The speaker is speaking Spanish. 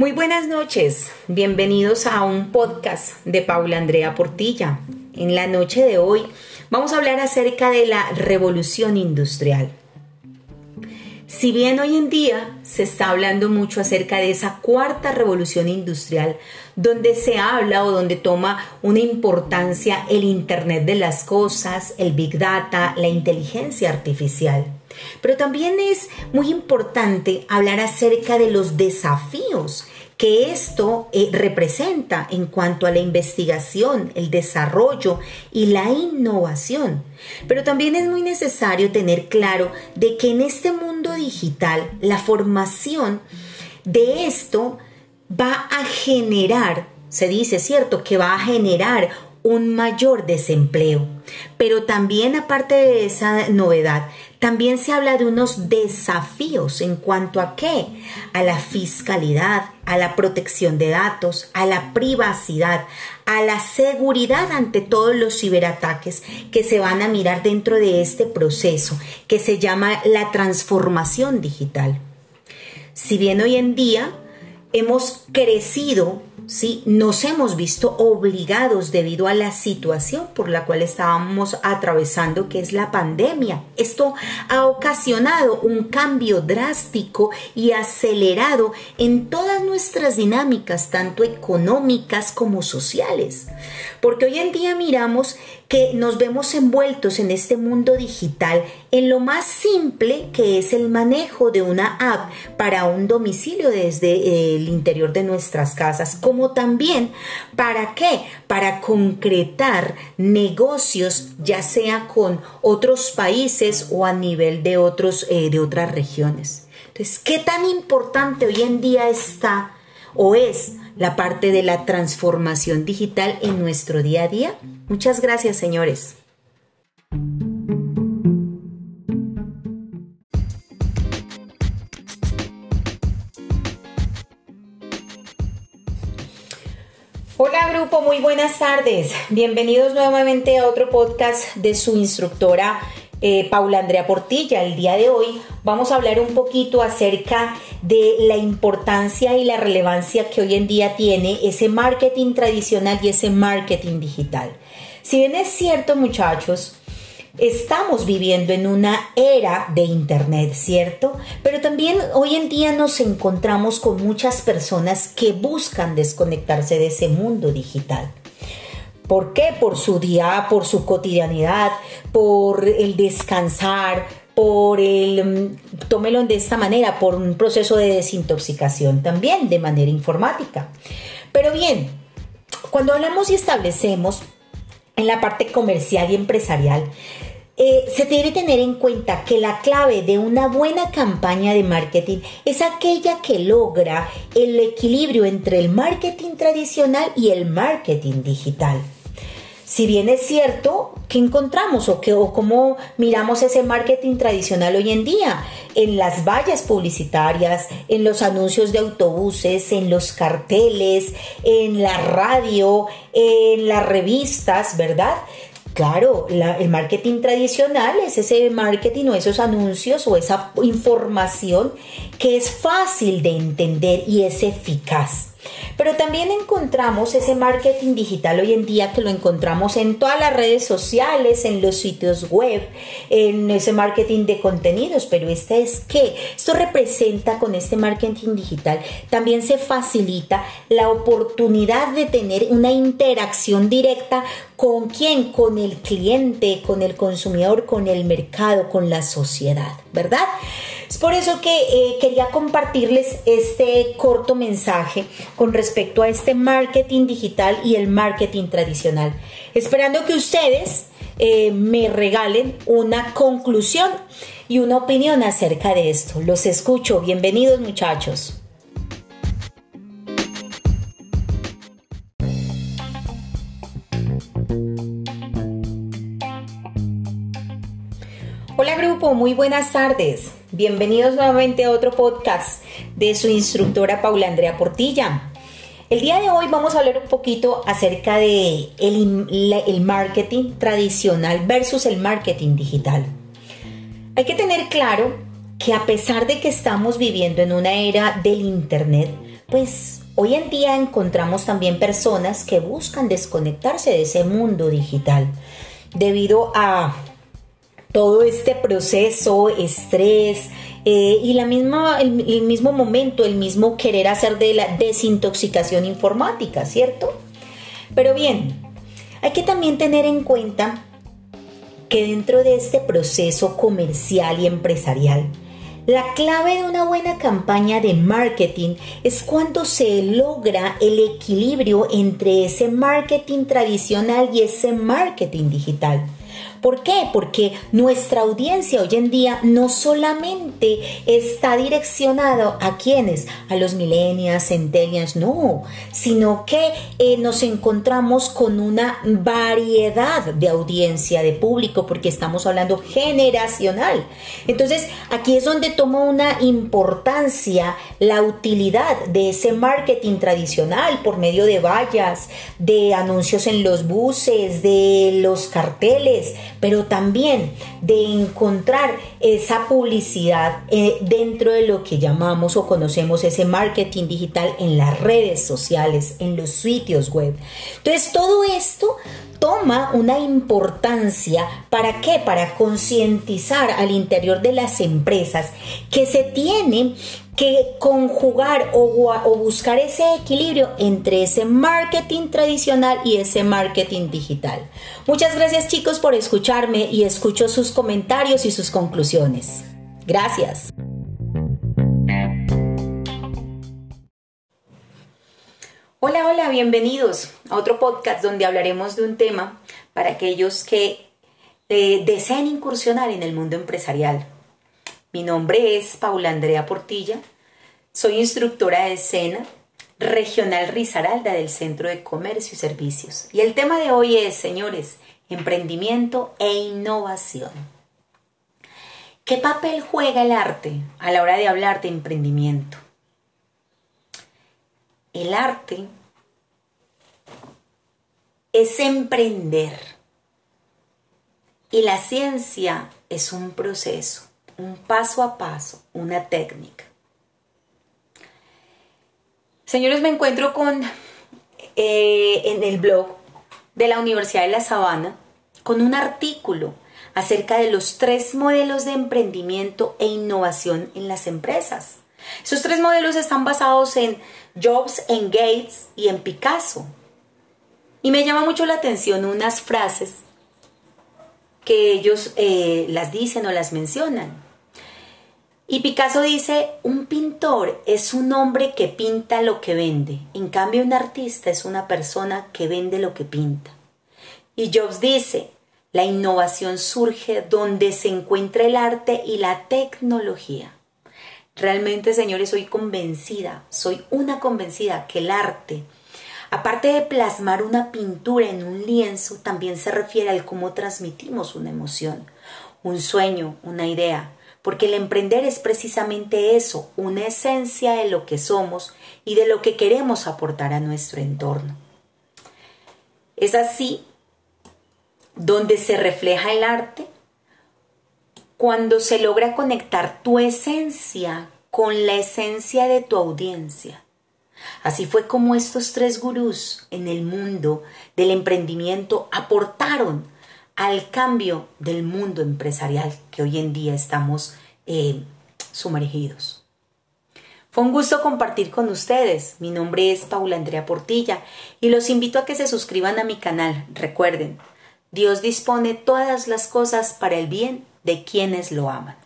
Muy buenas noches, bienvenidos a un podcast de Paula Andrea Portilla. En la noche de hoy vamos a hablar acerca de la revolución industrial. Si bien hoy en día se está hablando mucho acerca de esa cuarta revolución industrial, donde se habla o donde toma una importancia el Internet de las Cosas, el Big Data, la inteligencia artificial. Pero también es muy importante hablar acerca de los desafíos que esto eh, representa en cuanto a la investigación, el desarrollo y la innovación. Pero también es muy necesario tener claro de que en este mundo digital la formación de esto va a generar, se dice, ¿cierto? Que va a generar un mayor desempleo. Pero también aparte de esa novedad, también se habla de unos desafíos en cuanto a qué? A la fiscalidad, a la protección de datos, a la privacidad, a la seguridad ante todos los ciberataques que se van a mirar dentro de este proceso que se llama la transformación digital. Si bien hoy en día hemos crecido ¿sí? Nos hemos visto obligados debido a la situación por la cual estábamos atravesando, que es la pandemia. Esto ha ocasionado un cambio drástico y acelerado en todas nuestras dinámicas, tanto económicas como sociales. Porque hoy en día miramos que nos vemos envueltos en este mundo digital en lo más simple que es el manejo de una app para un domicilio desde eh, el interior de nuestras casas, como también para qué? Para concretar negocios ya sea con otros países o a nivel de, otros, eh, de otras regiones. Entonces, ¿qué tan importante hoy en día está o es la parte de la transformación digital en nuestro día a día? Muchas gracias, señores. Hola grupo, muy buenas tardes. Bienvenidos nuevamente a otro podcast de su instructora eh, Paula Andrea Portilla. El día de hoy vamos a hablar un poquito acerca de la importancia y la relevancia que hoy en día tiene ese marketing tradicional y ese marketing digital. Si bien es cierto muchachos, estamos viviendo en una era de Internet, ¿cierto? Pero también hoy en día nos encontramos con muchas personas que buscan desconectarse de ese mundo digital. ¿Por qué? Por su día, por su cotidianidad, por el descansar, por el, mm, tómelo de esta manera, por un proceso de desintoxicación también de manera informática. Pero bien, cuando hablamos y establecemos en la parte comercial y empresarial, eh, se debe tener en cuenta que la clave de una buena campaña de marketing es aquella que logra el equilibrio entre el marketing tradicional y el marketing digital. Si bien es cierto, ¿qué encontramos o, qué, o cómo miramos ese marketing tradicional hoy en día? En las vallas publicitarias, en los anuncios de autobuses, en los carteles, en la radio, en las revistas, ¿verdad? Claro, el marketing tradicional es ese marketing o esos anuncios o esa información que es fácil de entender y es eficaz. Pero también encontramos ese marketing digital hoy en día que lo encontramos en todas las redes sociales, en los sitios web, en ese marketing de contenidos. Pero este es que esto representa con este marketing digital también se facilita la oportunidad de tener una interacción directa con quién, con el cliente, con el consumidor, con el mercado, con la sociedad, ¿verdad? Es por eso que eh, quería compartirles este corto mensaje con respecto a este marketing digital y el marketing tradicional. Esperando que ustedes eh, me regalen una conclusión y una opinión acerca de esto. Los escucho. Bienvenidos muchachos. Hola grupo, muy buenas tardes. Bienvenidos nuevamente a otro podcast de su instructora Paula Andrea Portilla. El día de hoy vamos a hablar un poquito acerca de el, marketing tradicional versus el marketing digital. Hay que tener claro que a pesar de que estamos viviendo en una era del Internet, pues hoy en día encontramos también personas que buscan desconectarse de ese mundo digital debido a todo este proceso, estrés eh, y la misma, el, el mismo momento, el mismo querer hacer de la desintoxicación informática, ¿cierto? Pero bien, hay que también tener en cuenta que dentro de este proceso comercial y empresarial, la clave de una buena campaña de marketing es cuando se logra el equilibrio entre ese marketing tradicional y ese marketing digital. ¿Por qué? Porque nuestra audiencia hoy en día no solamente está direccionado a quienes, a los millennials, centennials, no, sino que eh, nos encontramos con una variedad de audiencia, de público, porque estamos hablando generacional. Entonces, aquí es donde toma una importancia la utilidad de ese marketing tradicional por medio de vallas, de anuncios en los buses, de los carteles, pero también de encontrar esa publicidad eh, dentro de lo que llamamos o conocemos ese marketing digital en las redes sociales, en los sitios web. Entonces, todo esto toma una importancia. ¿Para qué? Para concientizar al interior de las empresas que se tiene que conjugar o, buscar ese equilibrio entre ese marketing tradicional y ese marketing digital. Muchas gracias chicos por escucharme y escucho sus comentarios y sus conclusiones. Gracias. Hola, hola, bienvenidos a otro podcast donde hablaremos de un tema para aquellos que eh, deseen incursionar en el mundo empresarial. Mi nombre es Paula Andrea Portilla, soy instructora de escena regional Risaralda del Centro de Comercio y Servicios. Y el tema de hoy es, señores, emprendimiento e innovación. ¿Qué papel juega el arte a la hora de hablar de emprendimiento? El arte es emprender y la ciencia es un proceso, un paso a paso, una técnica. Señores, me encuentro con eh, en el blog de la Universidad de La Sabana con un artículo acerca de los tres modelos de emprendimiento e innovación en las empresas. Esos tres modelos están basados en Jobs, en Gates y en Picasso. Y me llama mucho la atención unas frases que ellos eh, las dicen o las mencionan. Y Picasso dice, un pintor es un hombre que pinta lo que vende, en cambio un artista es una persona que vende lo que pinta. Y Jobs dice, la innovación surge donde se encuentra el arte y la tecnología. Realmente, señores, soy convencida, soy una convencida que el arte, aparte de plasmar una pintura en un lienzo, también se refiere al cómo transmitimos una emoción, un sueño, una idea, porque el emprender es precisamente eso, una esencia de lo que somos y de lo que queremos aportar a nuestro entorno. Es así donde se refleja el arte cuando se logra conectar tu esencia con la esencia de tu audiencia. Así fue como estos tres gurús en el mundo del emprendimiento aportaron al cambio del mundo empresarial que hoy en día estamos eh, sumergidos. Fue un gusto compartir con ustedes. Mi nombre es Paula Andrea Portilla y los invito a que se suscriban a mi canal. Recuerden, Dios dispone todas las cosas para el bien de quienes lo aman.